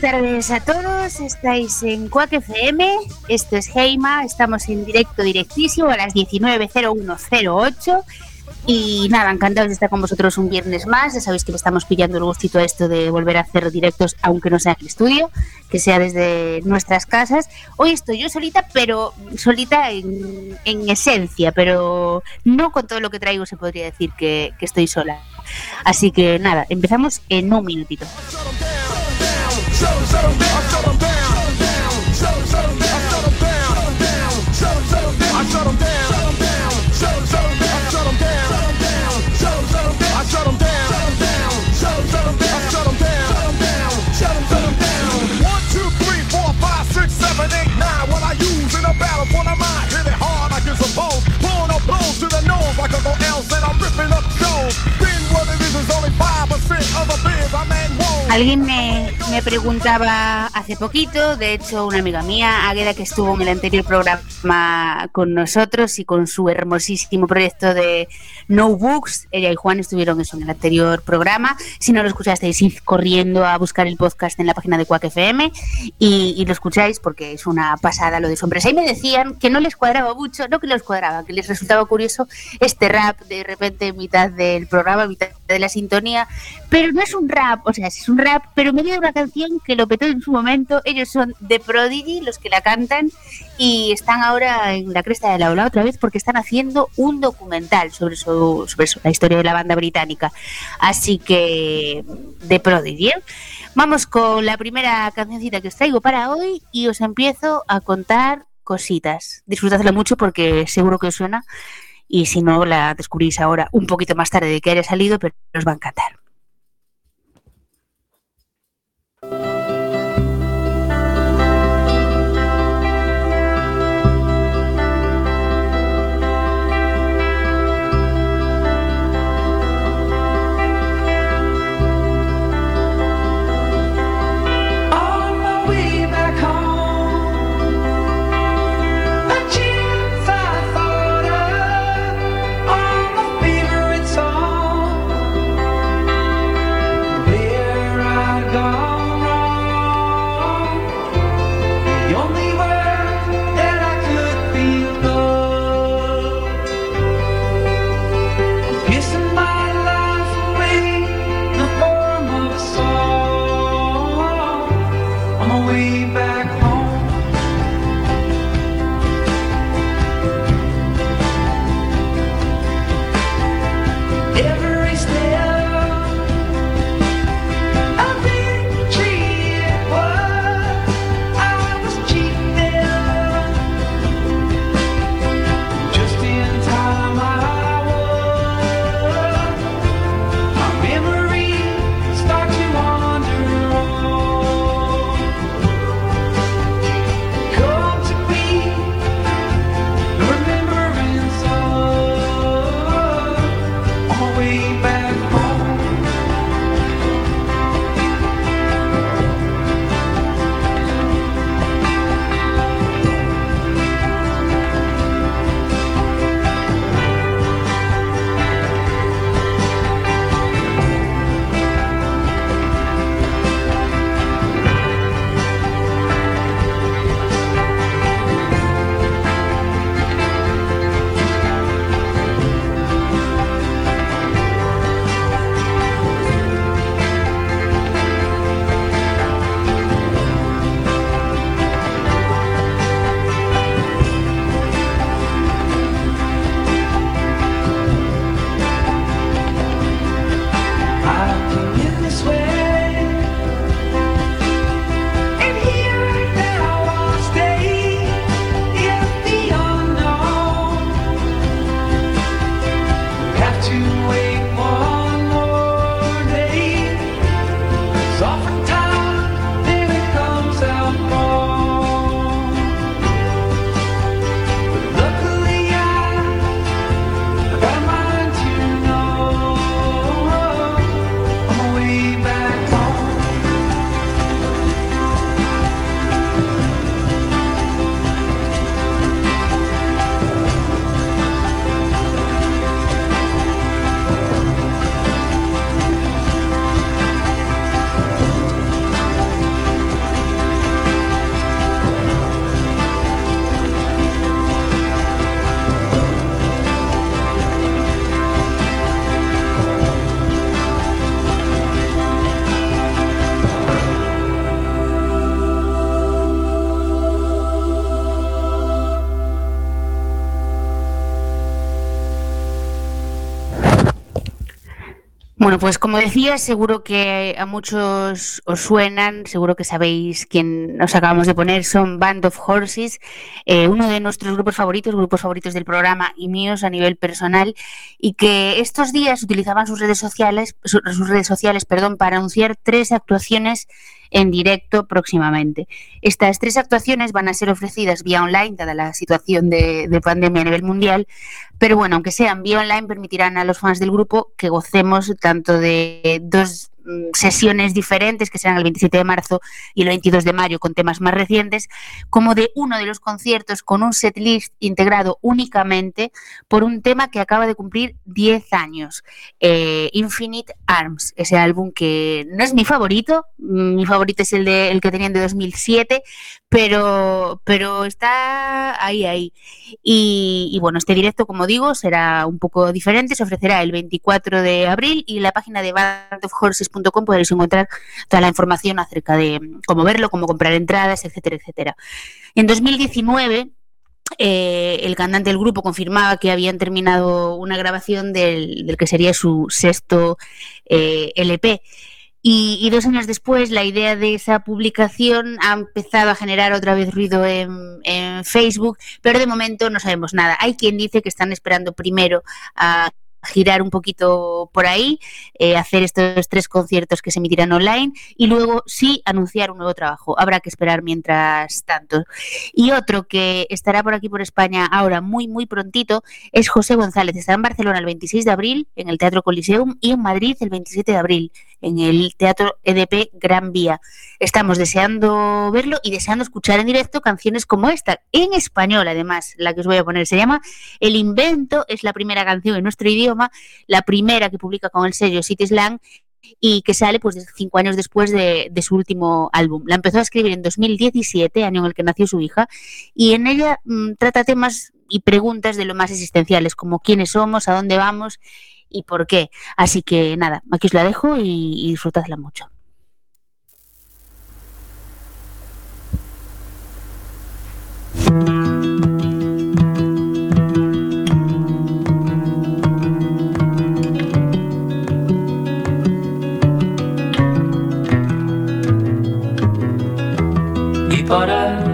Buenas tardes a todos, estáis en Cuac FM, esto es Heima, estamos en directo directísimo a las 19.0108 y nada, encantados de estar con vosotros un viernes más. Ya sabéis que le estamos pillando el gustito a esto de volver a hacer directos, aunque no sea en el estudio, que sea desde nuestras casas. Hoy estoy yo solita, pero solita en, esencia, pero no con todo lo que traigo se podría decir que, que estoy sola. Así que nada, empezamos en un minutito. Down. I shut down. Down. I down. Down. I down. Down. I down. I down. I down. One, two, three, four, five, six, seven, eight, nine. What I use in a battle for the mind. Hit it hard up blows to the nose go and I'm ripping up what it is is only five percent of a Alguien me me, preguntaba hace poquito, de hecho una amiga mía, Águeda, que estuvo en el anterior programa con nosotros y con su hermosísimo proyecto de No Books, ella y Juan estuvieron eso en el anterior programa. Si no lo escuchasteis, id corriendo a buscar el podcast en la página de Quack FM y, lo escucháis porque es una pasada lo de hombres. Ahí me decían que no les cuadraba mucho, no que les cuadraba, que les resultaba curioso este rap de repente en mitad del programa, en mitad de la sintonía, pero no es un rap, o sea, es un rap, pero medio de una canción que lo petó en su momento. Ellos son The Prodigy, los que la cantan, y están ahora en la cresta de la ola otra vez porque están haciendo un documental sobre, su, la historia de la banda británica. Así que, The Prodigy. ¿eh? Vamos con la primera cancioncita que os traigo para hoy y os empiezo a contar cositas. Disfrutadla mucho porque seguro que os suena y si no la descubrís ahora un poquito más tarde de que haya salido, pero os va a encantar. Pues como decía, seguro que a muchos os suenan, seguro que sabéis quién nos acabamos de poner, son Band of Horses, eh, uno de nuestros grupos favoritos, grupos favoritos del programa y míos a nivel personal, y que estos días utilizaban sus redes sociales, sus redes sociales, perdón, para anunciar tres actuaciones en directo próximamente. Estas tres actuaciones van a ser ofrecidas vía online, dada la situación de, pandemia a nivel mundial, pero bueno, aunque sean vía online, permitirán a los fans del grupo que gocemos tanto de dos sesiones diferentes, que serán el 27 de marzo y el 22 de mayo, con temas más recientes, como de uno de los conciertos con un setlist integrado únicamente por un tema que acaba de cumplir 10 años, eh, Infinite Arms, ese álbum que no es mi favorito, mm, mi favorito es el, de, el que tenían de 2007, pero, pero está ahí, ahí. Y, y, bueno, este directo, como digo, será un poco diferente, se ofrecerá el 24 de abril y en la página de bandofhorses.com podréis encontrar toda la información acerca de cómo verlo, cómo comprar entradas, etcétera, etcétera. En 2019 eh, el cantante del grupo confirmaba que habían terminado una grabación del, del que sería su sexto eh, LP. Y, dos años después, la idea de esa publicación ha empezado a generar otra vez ruido en, en Facebook, pero de momento no sabemos nada. Hay quien dice que están esperando primero a girar un poquito por ahí, eh, hacer estos tres conciertos que se emitirán online y luego sí anunciar un nuevo trabajo. Habrá que esperar mientras tanto. Y otro que estará por aquí por España ahora muy, muy prontito es José González. Estará en Barcelona el 26 de abril en el Teatro Coliseum y en Madrid el 27 de abril en el Teatro EDP Gran Vía. Estamos deseando verlo y deseando escuchar en directo canciones como esta, en español además, la que os voy a poner. Se llama El Invento, es la primera canción en nuestro idioma, la primera que publica con el sello City Slang y que sale pues cinco años después de, su último álbum. La empezó a escribir en 2017, año en el que nació su hija, y en ella mm, trata temas y preguntas de lo más existenciales, como quiénes somos, a dónde vamos y por qué. Así que nada, aquí os la dejo y, disfrutadla mucho. Y para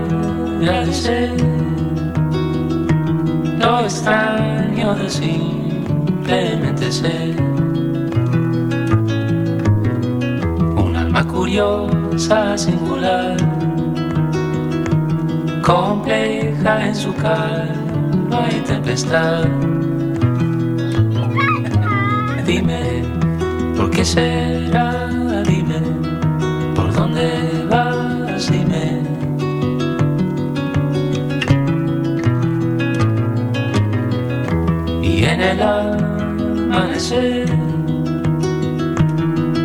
ser un alma curiosa, singular, compleja en su calma y tempestad. Dime, ¿por qué será?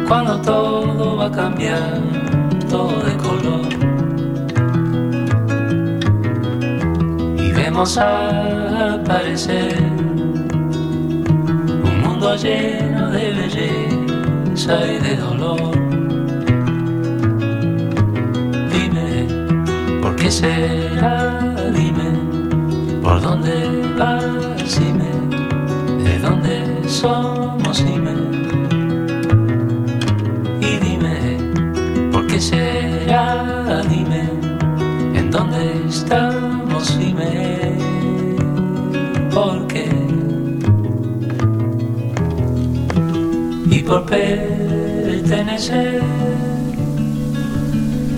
Cuando todo va a cambiar, todo de color. Y vemos aparecer un mundo lleno de belleza y de dolor. Dime, ¿por qué será? Dime, ¿por dónde vas? Dime, ¿de dónde somos, dime. Y dime, ¿por qué será? Dime, ¿en dónde estamos? Dime, ¿por qué? Y por pertenecer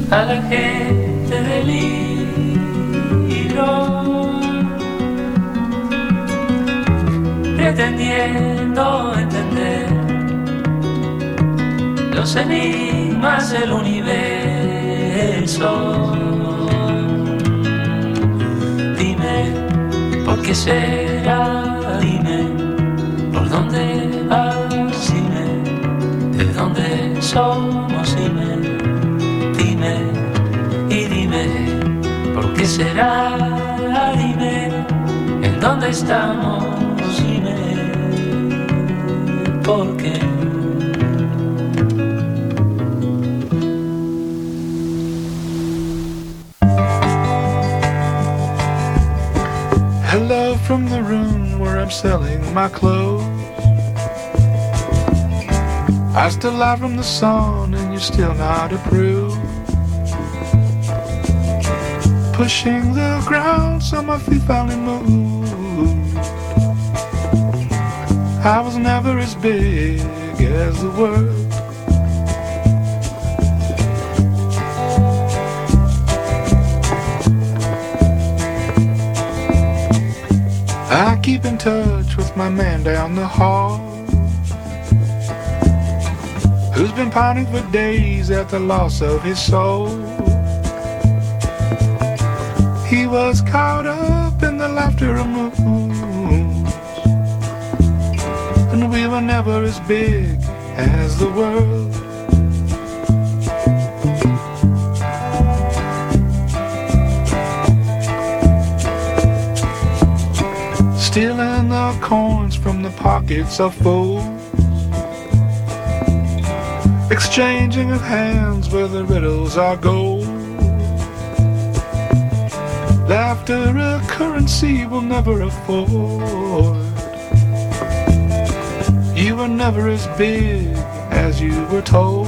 a la gente del pretendiendo entender los enigmas del universo. Dime, ¿por qué será? Dime, ¿por dónde vas? Dime, ¿de dónde somos? Dime, dime, y dime, ¿por qué será? Dime, ¿en dónde estamos? Porque Hello from the room where I'm selling my clothes. I still lie from the sun and you're still not approve. Pushing the ground so my feet finally move. I was never as big as the world. I keep in touch with my man down the hall Who's been pining for days at the loss of his soul He was caught up in the laughter of moons were never as big as the world stealing the coins from the pockets of fools, exchanging of hands where the riddles are gold. Laughter a currency will never afford. Were never as big as you were told.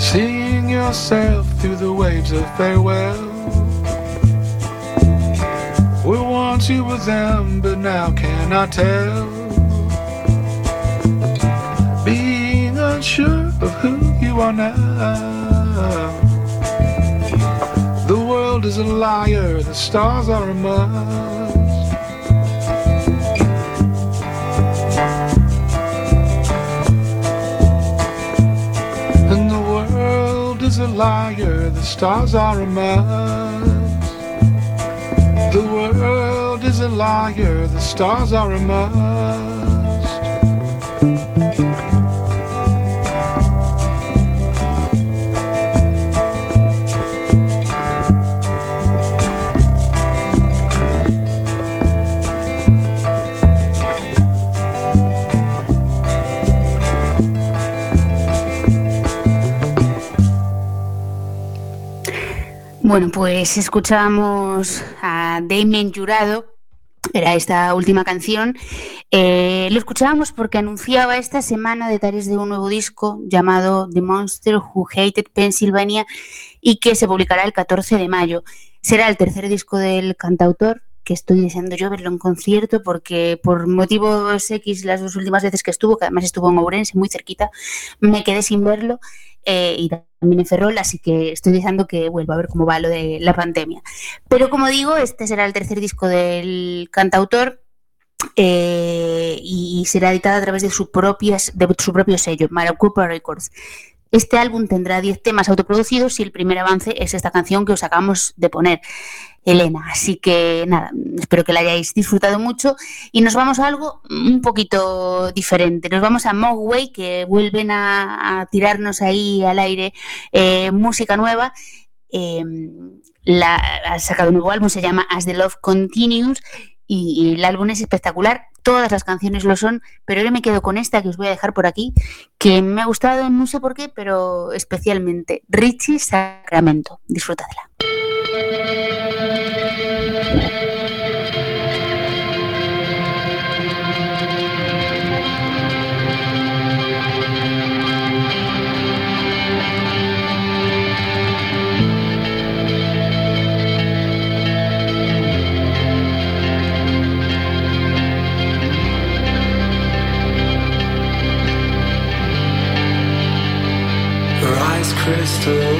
Seeing yourself through the waves of farewell. Well, once you were them, but now cannot tell. Are now. The world is a liar, the stars are a must. And the world is a liar, the stars are a must. The world is a liar, the stars are a must. Bueno, pues escuchábamos a Damien Jurado, era esta última canción. Eh, lo escuchábamos porque anunciaba esta semana detalles de un nuevo disco llamado The Monster Who Hated Pennsylvania y que se publicará el 14 de mayo. Será el tercer disco del cantautor que estoy deseando yo verlo en concierto porque por motivos X las dos últimas veces que estuvo, que además estuvo en Ourense muy cerquita, me quedé sin verlo eh, y también en Ferrol, así que estoy deseando que vuelva a ver cómo va lo de la pandemia. Pero como digo, este será el tercer disco del cantautor eh, y será editado a través de su, propias, de su propio sello, Maricopa Records. Este álbum tendrá 10 temas autoproducidos y el primer avance es esta canción que os acabamos de poner, Elena. Así que nada, espero que la hayáis disfrutado mucho y nos vamos a algo un poquito diferente. Nos vamos a Mogwai, que vuelven a, tirarnos ahí al aire eh, música nueva. Eh, ha sacado un nuevo álbum, se llama As the Love Continues y, el álbum es espectacular. Todas las canciones lo son, pero yo me quedo con esta que os voy a dejar por aquí, que me ha gustado, no sé por qué, pero especialmente Richie Sacramento. Disfrutadla. Crystal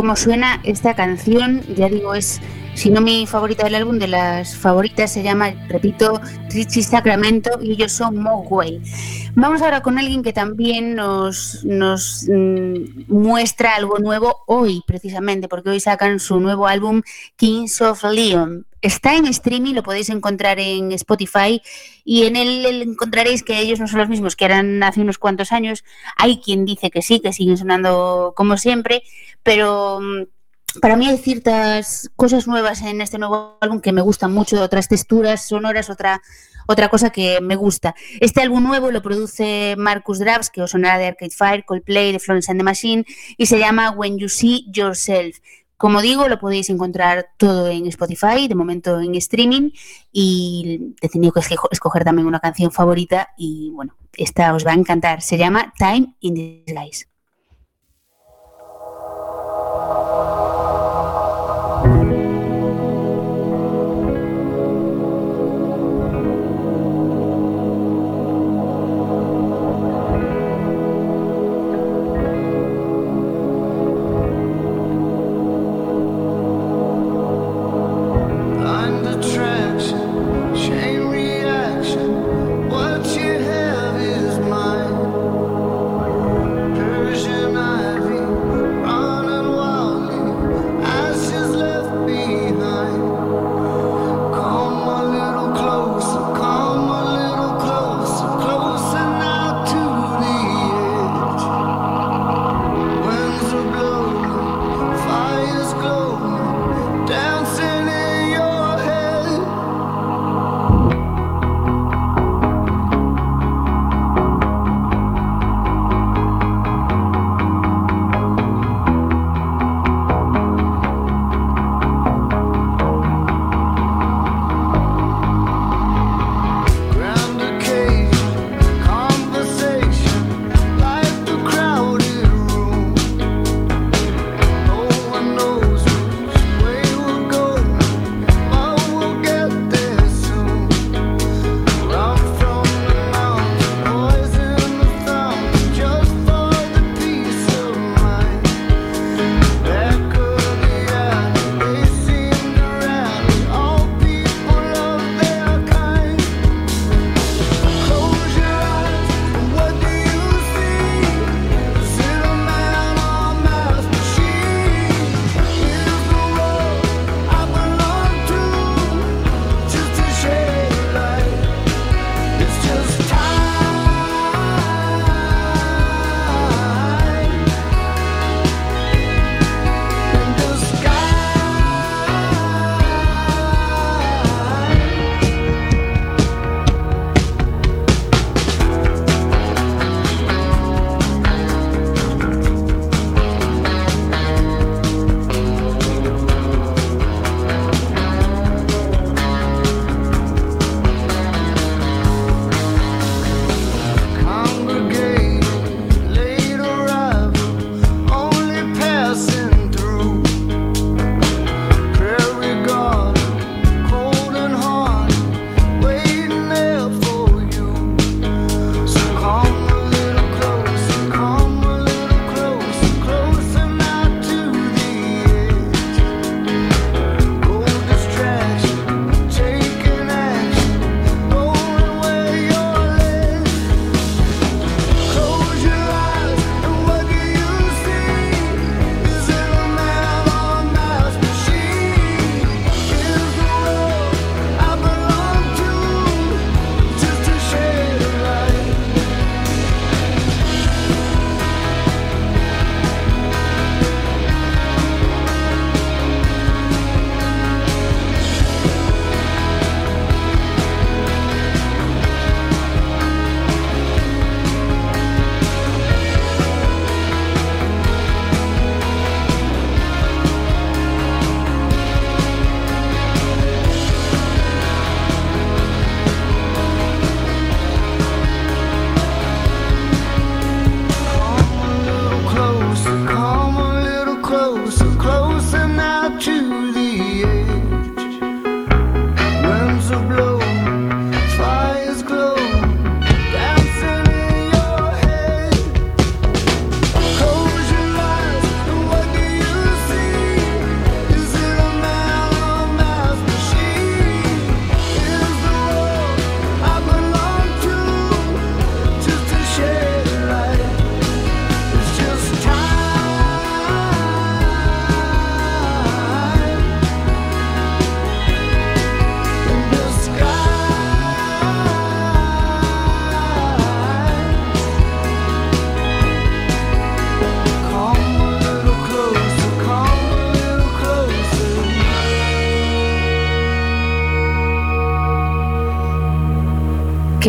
cómo suena esta canción, ya digo, es, si no mi favorita del álbum, de las favoritas se llama, repito, Richie Sacramento y ellos son Mogwai. Vamos ahora con alguien que también nos, nos mm, muestra algo nuevo hoy, precisamente, porque hoy sacan su nuevo álbum Kings of Leon. Está en streaming, lo podéis encontrar en Spotify y en él encontraréis que ellos no son los mismos que eran hace unos cuantos años. Hay quien dice que sí, que siguen sonando como siempre, pero mm, para mí hay ciertas cosas nuevas en este nuevo álbum que me gustan mucho, otras texturas sonoras, otra, otra cosa que me gusta. Este álbum nuevo lo produce Marcus Drabs, que os sonará de Arcade Fire, Coldplay, de Florence and the Machine, y se llama When You See Yourself. Como digo, lo podéis encontrar todo en Spotify, de momento en streaming, y he tenido que escoger también una canción favorita y bueno, esta os va a encantar. Se llama Time in Disguise.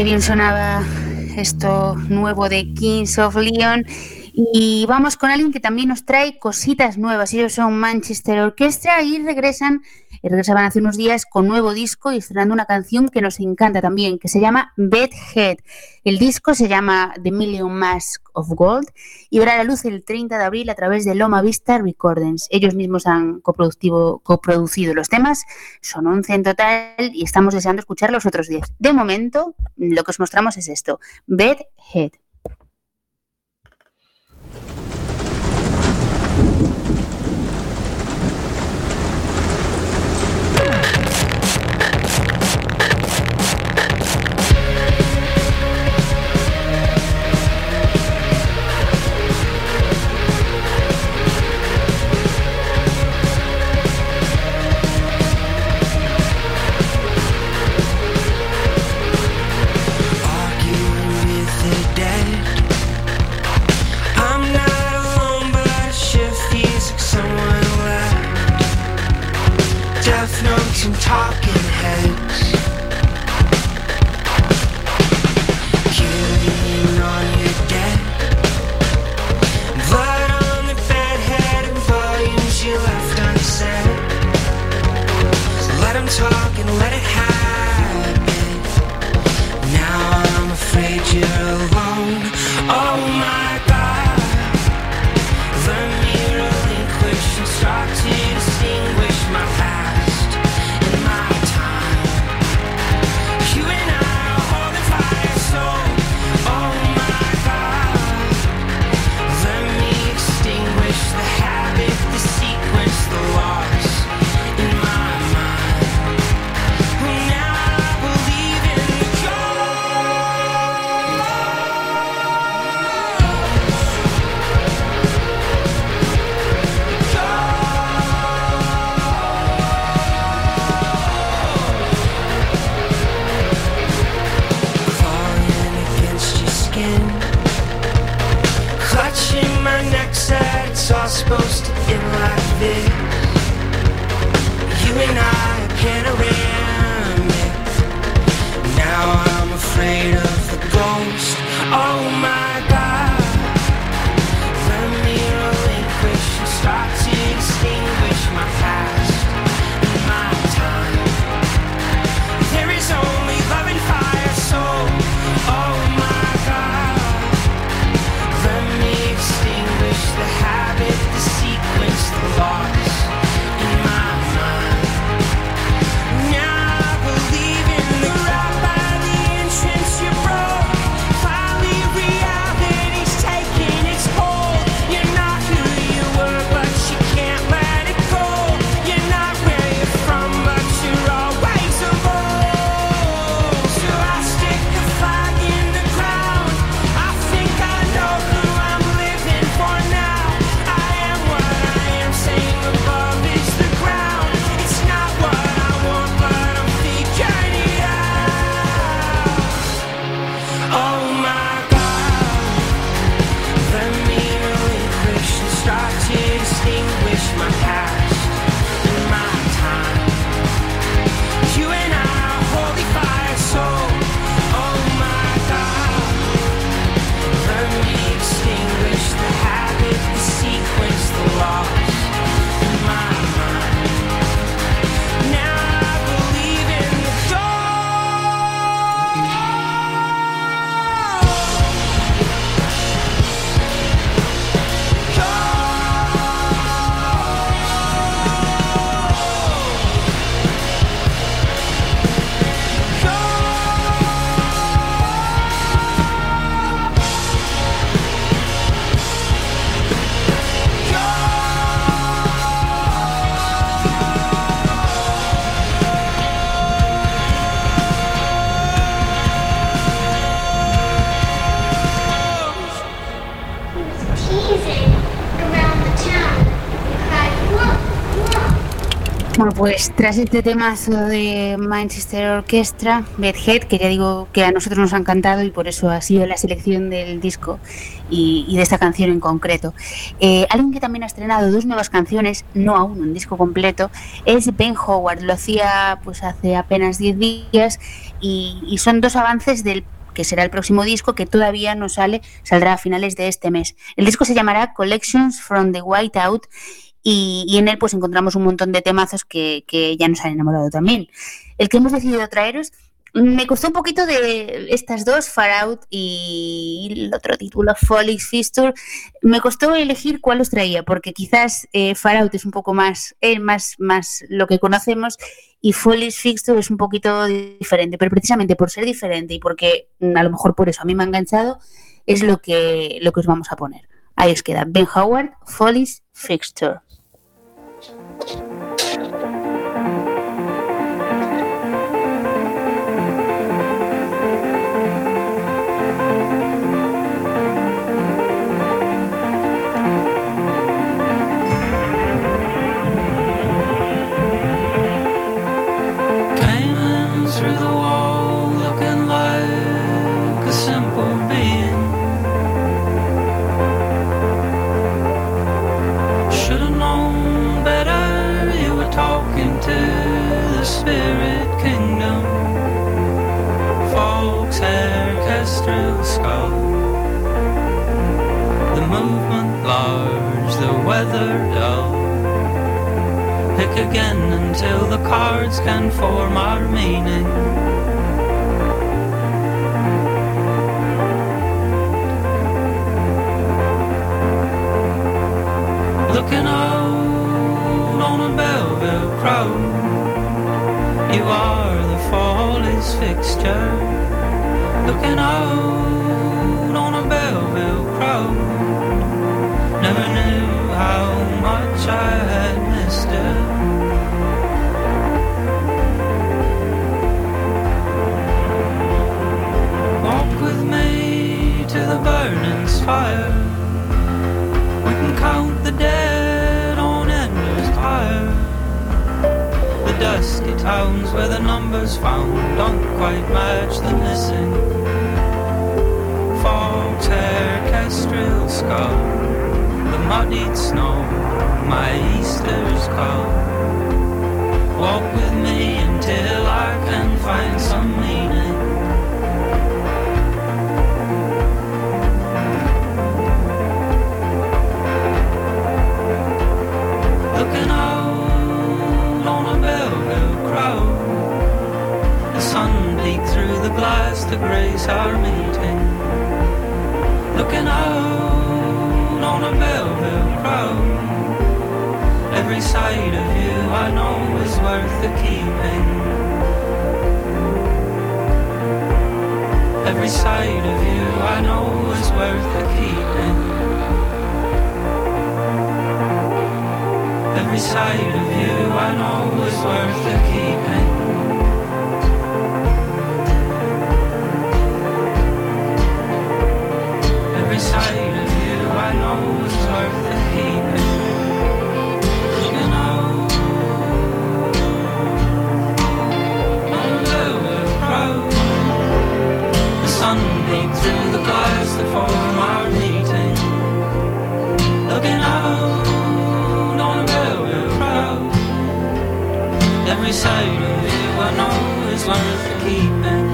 Qué bien sonaba esto nuevo de Kings of Leon. Y vamos con alguien que también nos trae cositas nuevas. Ellos son Manchester Orchestra y regresan, regresaban hace unos días con nuevo disco y estrenando una canción que nos encanta también, que se llama Bedhead. El disco se llama The Million Mask of Gold y verá la luz el 30 de abril a través de Loma Vista Recordings. Ellos mismos han coproducido los temas, son 11 en total y estamos deseando escuchar los otros 10. De momento, lo que os mostramos es esto, Bedhead. some talking heads. Killing on your. Blood on the bed, head and volumes you left unsaid. Let talk and let it happen. Now I'm afraid you're alone. Oh my. Pues tras este temazo de Manchester Orchestra, Bedhead, que ya digo que a nosotros nos ha encantado y por eso ha sido la selección del disco y, de esta canción en concreto. Eh, alguien que también ha estrenado dos nuevas canciones, no aún un disco completo, es Ben Howard. Lo hacía pues hace apenas 10 días y, y son dos avances del que será el próximo disco que todavía no sale, saldrá a finales de este mes. El disco se llamará Collections from the Whiteout y, en él pues encontramos un montón de temazos que, ya nos han enamorado también. El que hemos decidido traeros me costó un poquito de estas dos, Far Out y el otro título, Folix Fisture. Me costó elegir cuál os traía, porque quizás eh, Far Out es un poco más, eh, más, más lo que conocemos y Folix Fisture es un poquito diferente, pero precisamente por ser diferente y porque mm, a lo mejor por eso a mí me ha enganchado, es lo que, lo que os vamos a poner. Ahí os queda Ben Howard, Follies Fixture. Thank you. Again until the cards can form our meaning. Looking out on a Belleville crowd, you are the fall fixture. Looking out on a Belleville crowd, never knew how much I had fire. We can count the dead on endless fire. The dusty towns where the numbers found don't quite match the missing. Fox hair, kestrel skull the muddied snow, my Easter's call. Walk with me until I can find some meaning. The to grace our meeting. Looking out on a Belleville crowd. Every sight of you I know is worth the keeping. Every side of you I know is worth the keeping. Every side of you I know is worth the keeping. Sun through the glass to form our meeting. Looking out on a Belleville crowd. Every side of you I know is worth the keeping.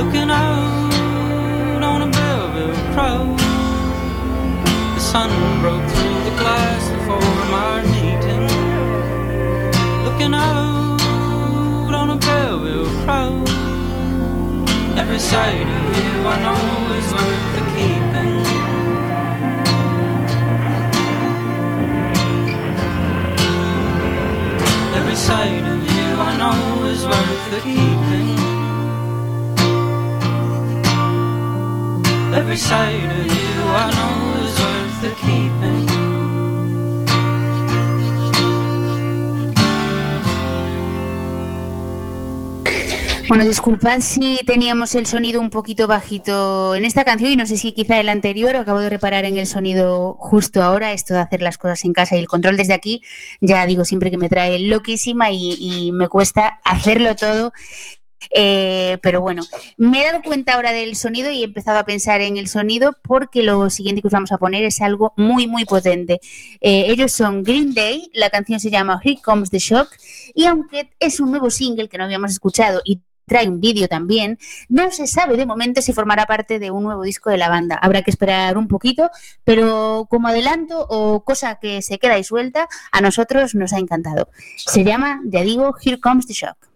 Looking out on a Belleville crowd The sun broke through the glass before my meeting. Looking out Every sight of you I know is worth disculpad si teníamos el sonido un poquito bajito en esta canción y no sé si quizá el anterior, acabo de reparar en el sonido justo ahora, esto de hacer las cosas en casa y el control desde aquí, ya digo siempre que me trae loquísima y, me cuesta hacerlo todo eh, pero bueno, me he dado cuenta ahora del sonido y he empezado a pensar en el sonido porque lo siguiente que os vamos a poner es algo muy, muy potente. Eh, ellos son Green Day, la canción se llama Here Comes the Shock y aunque es un nuevo single que no habíamos escuchado y trae un vídeo también, no se sabe de momento si formará parte de un nuevo disco de la banda. Habrá que esperar un poquito, pero como adelanto o cosa que se queda ahí suelta, a nosotros nos ha encantado. Se llama, ya digo, Here Comes the Shock.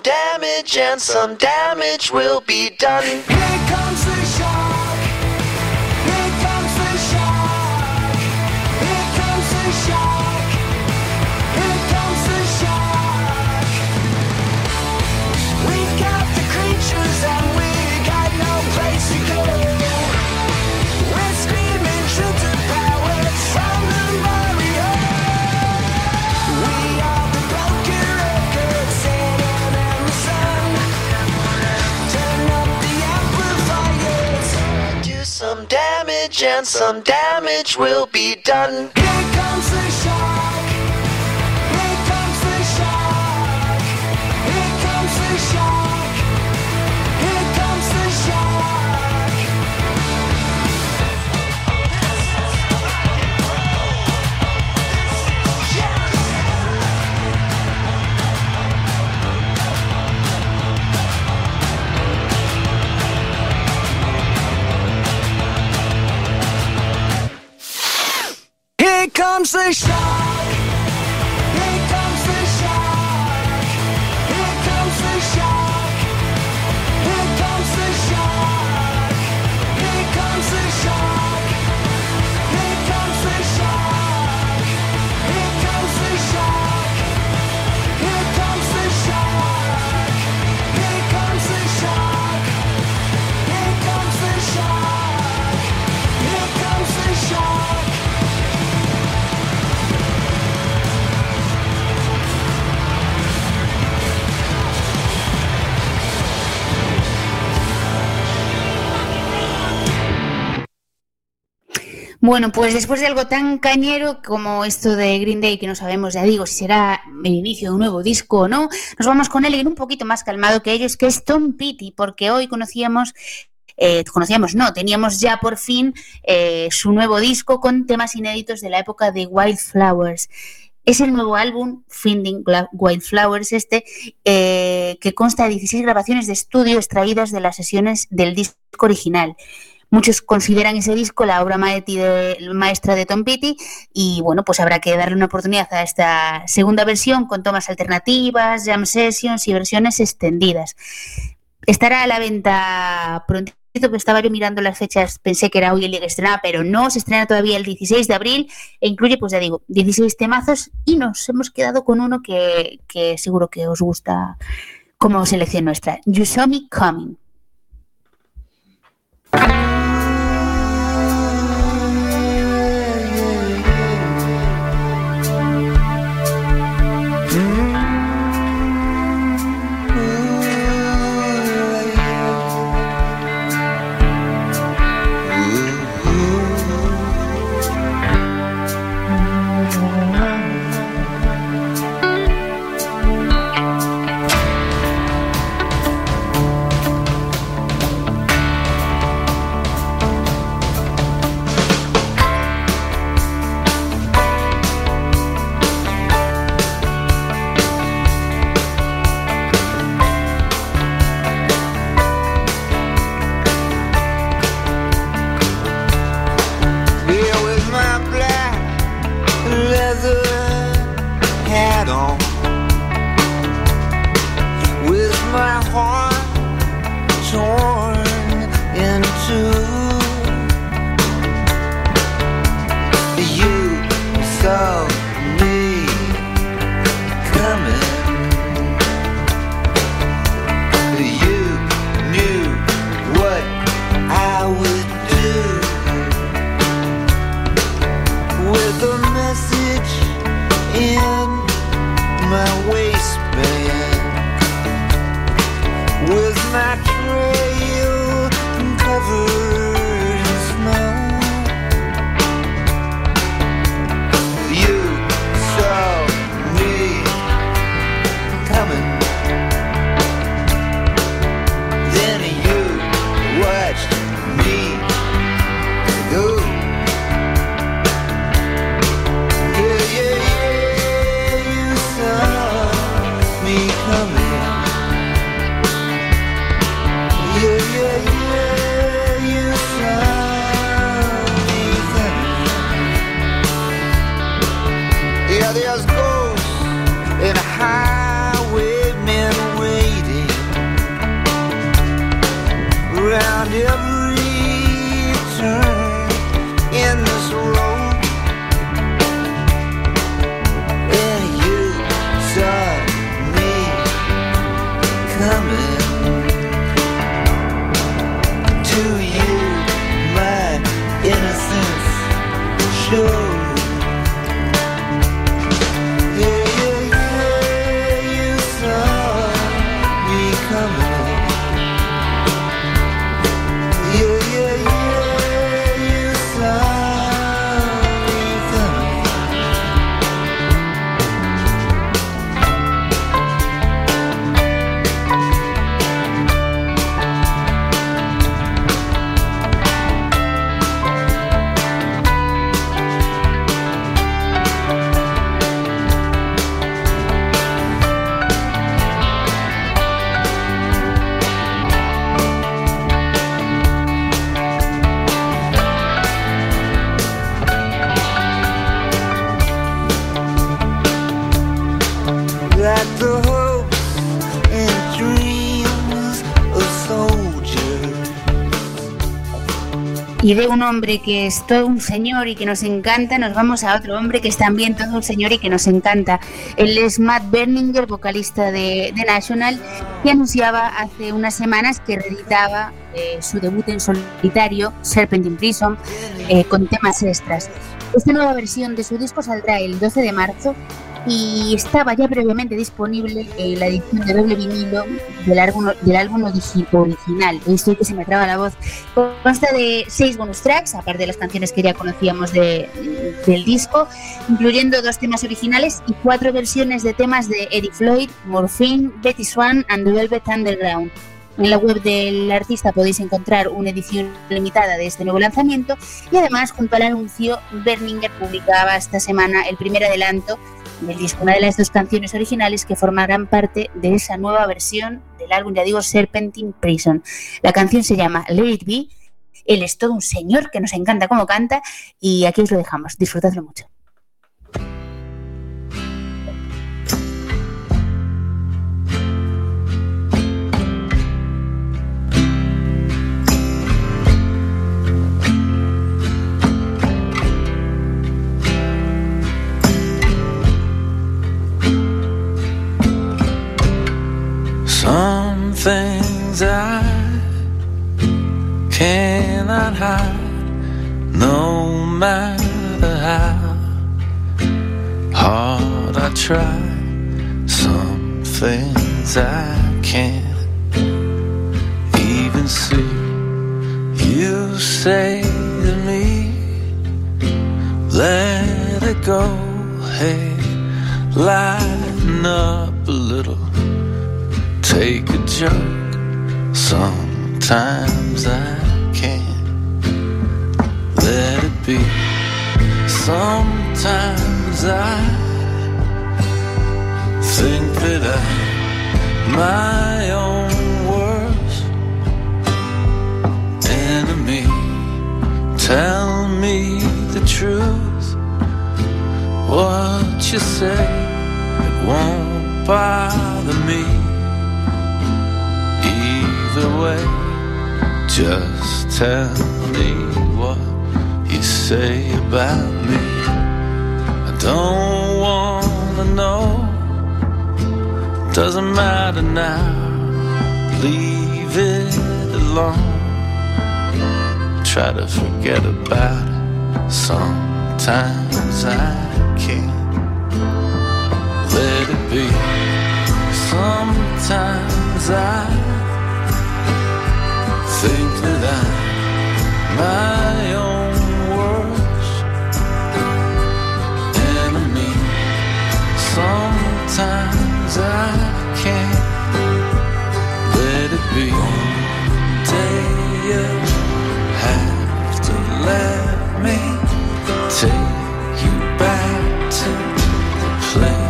Damage and some damage will be done. Some damage will be done. Comes the shark. Bueno, pues después de algo tan cañero como esto de Green Day, que no sabemos, ya digo, si será el inicio de un nuevo disco o no, nos vamos con alguien un poquito más calmado que ellos, que es Tom Petty, porque hoy conocíamos eh, conocíamos, no, teníamos ya por fin eh, su nuevo disco con temas inéditos de la época de Wildflowers. Es el nuevo álbum, Finding Wildflowers, este, eh, que consta de 16 grabaciones de estudio extraídas de las sesiones del disco original. Muchos consideran ese disco la obra maestra de Tom Petty y bueno, pues habrá que darle una oportunidad a esta segunda versión con tomas alternativas, jam sessions y versiones extendidas. Estará a la venta prontito, que estaba yo mirando las fechas, pensé que era hoy el día que estrenaba, pero no, se estrena todavía el 16 de abril e incluye, pues ya digo, 16 temazos y nos hemos quedado con uno que, que seguro que os gusta como selección nuestra, You Saw Me Coming. Y de un hombre que es todo un señor y que nos encanta, nos vamos a otro hombre que es también todo un señor y que nos encanta. Él es Matt Berninger, vocalista de, de National, que anunciaba hace unas semanas que reeditaba eh, su debut en solitario, Serpent in Prison, eh, con temas extras. Esta nueva versión de su disco saldrá el 12 de marzo y estaba ya previamente disponible en la edición de doble vinilo del álbum, del álbum origi- original. Estoy que se me traba la voz. Consta de seis bonus tracks, aparte de las canciones que ya conocíamos de- del disco, incluyendo dos temas originales y cuatro versiones de temas de Eddie Floyd, Morphine, Betty Swan and The Velvet Underground. En la web del artista podéis encontrar una edición limitada de este nuevo lanzamiento y además junto al anuncio Berninger publicaba esta semana el primer adelanto del disco, una de las dos canciones originales que formarán parte de esa nueva versión del álbum, ya digo, Serpentine Prison. La canción se llama Let It Be, él es todo un señor que nos encanta cómo canta y aquí os lo dejamos, disfrutadlo mucho. Things I cannot hide, no matter how hard I try. Some things I can't even see. You say to me, let it go, hey, lighten up a little take a joke. Sometimes I can't let it be. Sometimes I think that I'm my own worst enemy. Tell me the truth. What you say, it won't bother me either way. Just tell me what you say about me. I don't wanna know. Doesn't matter now. Leave it alone. Try to forget about it. Sometimes I can't let it be. Sometimes I think that I'm my own worst enemy. Sometimes I can't let it be. One Day you have to let me take you back to the place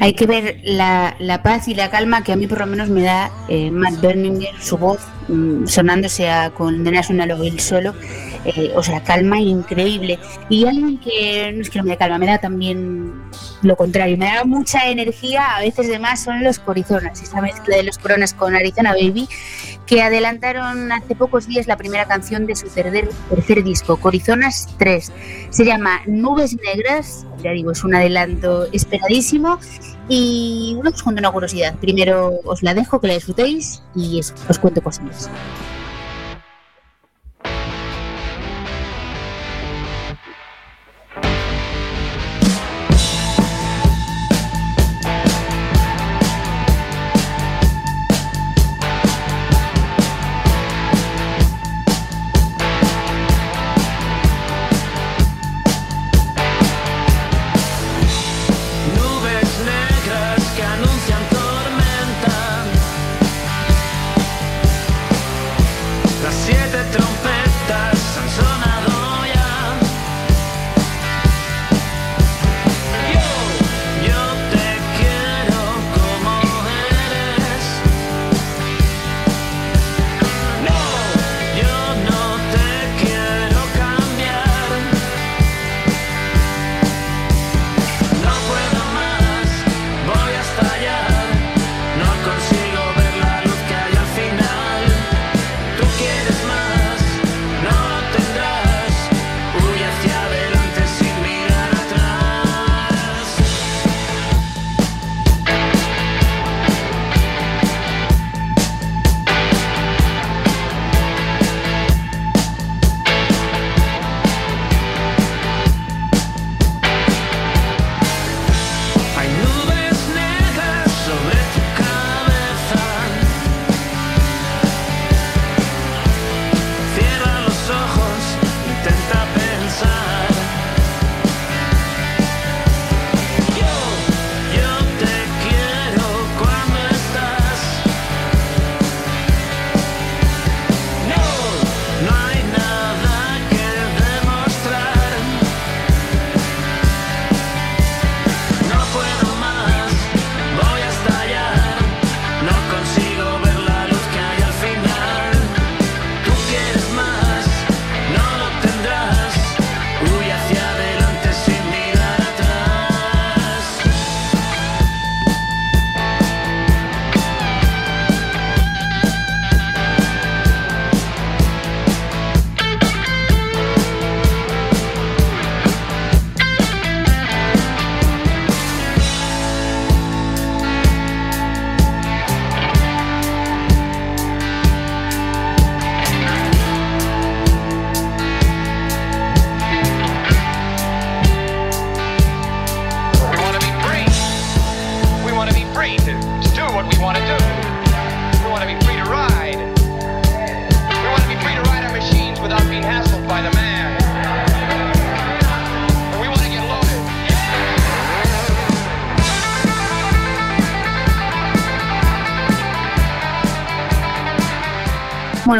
Hay que ver la, paz y la calma que a mí por lo menos me da eh, Matt Berninger, su voz mm, sonándose a, con The National Oil solo. eh, o sea, calma increíble. Y alguien que no es que no me dé calma, me da también lo contrario, me da mucha energía, a veces de más, son los Corizonas, esa mezcla de los Coronas con Arizona Baby, que adelantaron hace pocos días la primera canción de su tercer, disco, Corizonas 3. Se llama Nubes Negras, ya digo, es un adelanto esperadísimo. Y bueno, os cuento una curiosidad. Primero os la dejo, que la disfrutéis y os, os cuento cosas más.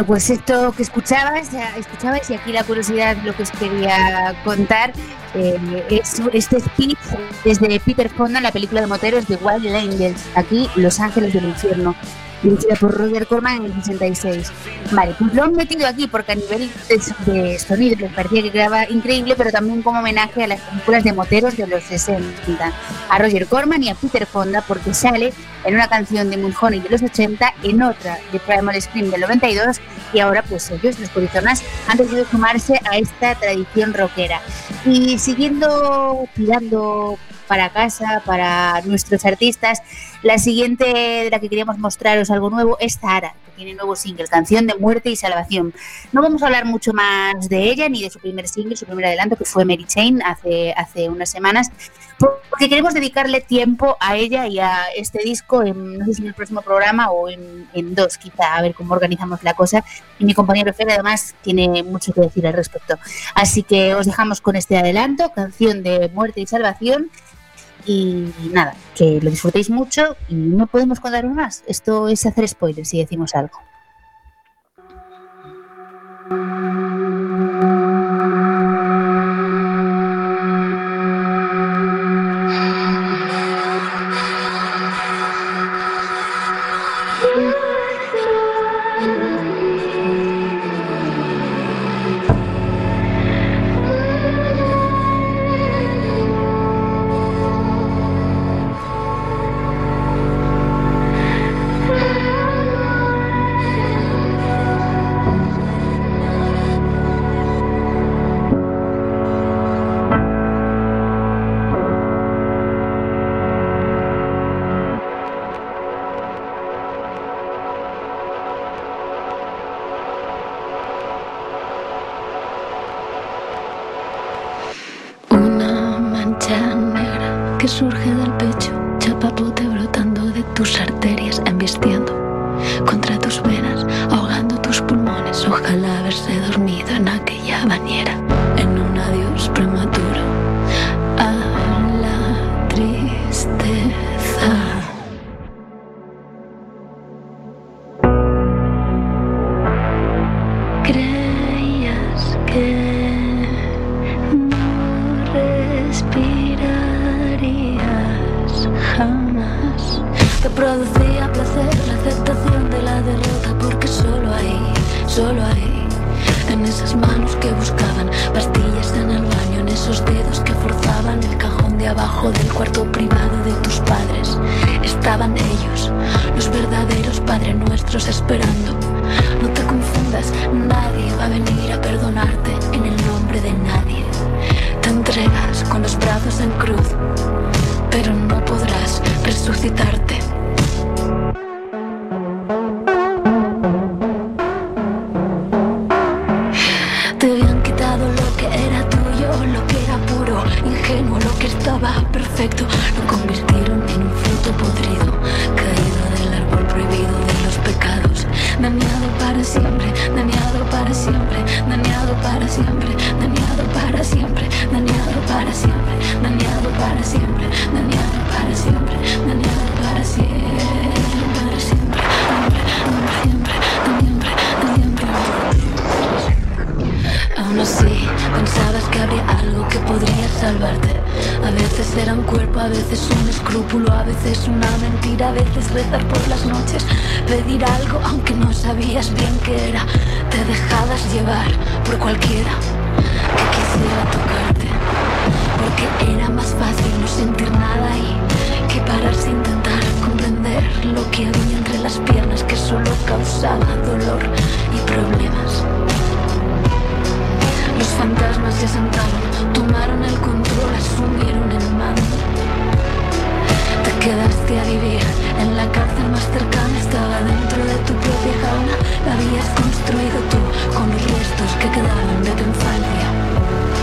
Pues esto que escuchabas, ya escuchabais y aquí la curiosidad, lo que os quería contar, eh, es este speech desde Peter Fonda en la película de moteros de Wild Angels, aquí Los Ángeles del Infierno, dirigida por Roger Corman en el 66. Vale, pues lo han metido aquí porque a nivel de, de sonido les parecía que quedaba increíble, pero también como homenaje a las películas de moteros de los 60, a Roger Corman y a Peter Fonda, porque sale en una canción de Mulholland de los 80, en otra de Primal Scream del 92, y ahora pues ellos, los Corizonas, han decidido sumarse a esta tradición rockera. Y siguiendo tirando para casa, para nuestros artistas, la siguiente de la que queríamos mostraros algo nuevo es Zahara, que tiene nuevo single, canción de muerte y salvación. No vamos a hablar mucho más de ella ni de su primer single, su primer adelanto, que fue Mary Chain hace, hace unas semanas, porque queremos dedicarle tiempo a ella y a este disco, en, no sé si en el próximo programa o en, dos, quizá, a ver cómo organizamos la cosa. Y mi compañero Fede además tiene mucho que decir al respecto. Así que os dejamos con este adelanto, canción de muerte y salvación. Y nada, que lo disfrutéis mucho y no podemos contaros más. Esto es hacer spoilers si decimos algo. Ojalá haberse dormido en aquella bañera, por cualquiera que quisiera tocarte, porque era más fácil no sentir nada ahí que pararse a intentar comprender lo que había entre las piernas que solo causaba dolor y problemas. Los fantasmas se sentaron, tomaron el control, asumieron el mando. Te quedaste a vivir en la cárcel más cercana, estaba dentro de tu propia jaula. La habías construido tú con los restos que quedaban de tu infancia.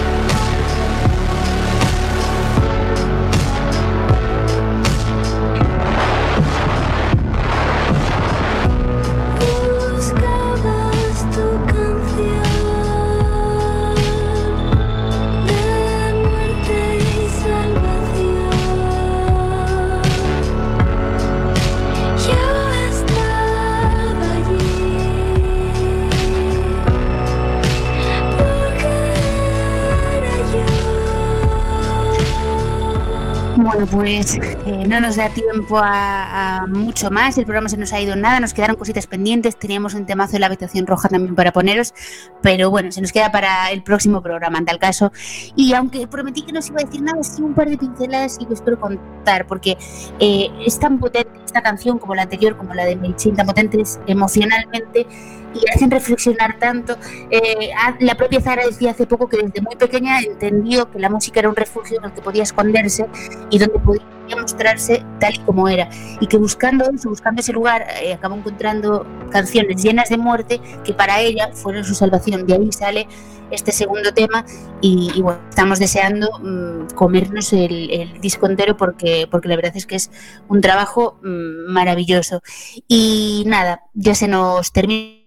Yo. Eh, no nos da tiempo a, mucho más. El programa se nos ha ido nada. Nos quedaron cositas pendientes. Teníamos un temazo de la habitación roja también para poneros. Pero bueno, se nos queda para el próximo programa, en tal caso. Y aunque prometí que no os iba a decir nada, sí un par de pinceladas y os quiero contar. Porque eh, es tan potente esta canción como la anterior, como la de Meichin, tan potentes emocionalmente y hacen reflexionar tanto. Eh, la propia Zara decía hace poco que desde muy pequeña entendió que la música era un refugio en el que podía esconderse y donde podía mostrarse tal y como era. Y que buscando eso, buscando ese lugar, eh, acabó encontrando canciones llenas de muerte que para ella fueron su salvación. De ahí sale este segundo tema y, y bueno, estamos deseando mm, comernos el, disco entero porque, porque la verdad es que es un trabajo mm, maravilloso. Y nada, ya se nos termina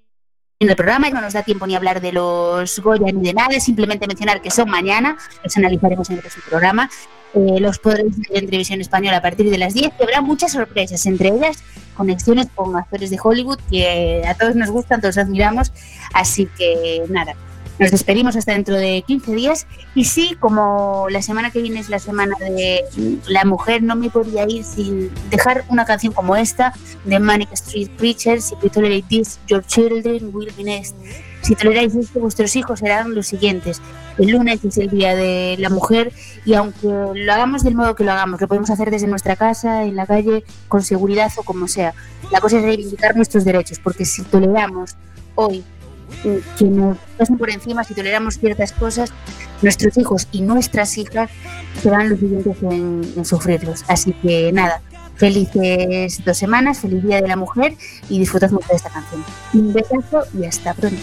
el programa, no nos da tiempo ni hablar de los Goya ni de nada, simplemente mencionar que son mañana, los analizaremos en el próximo programa. Eh, los podréis ver en televisión española a partir de las 10 y habrá muchas sorpresas, entre ellas conexiones con actores de Hollywood que a todos nos gustan, todos admiramos, así que nada, nos despedimos hasta dentro de 15 días y sí, como la semana que viene es la semana de la mujer, no me podía ir sin dejar una canción como esta de Manic Street Preachers, If you tolerate your children will be next. Si toleráis esto, vuestros hijos serán los siguientes. El lunes es el Día de la Mujer y aunque lo hagamos del modo que lo hagamos, lo podemos hacer desde nuestra casa, en la calle, con seguridad o como sea. La cosa es reivindicar nuestros derechos, porque si toleramos hoy eh, que nos pasen por encima, si toleramos ciertas cosas, nuestros hijos y nuestras hijas serán los siguientes en, en sufrirlos. Así que nada, Felices dos semanas, feliz Día de la Mujer y disfrutad mucho de esta canción. Un besazo y hasta pronto.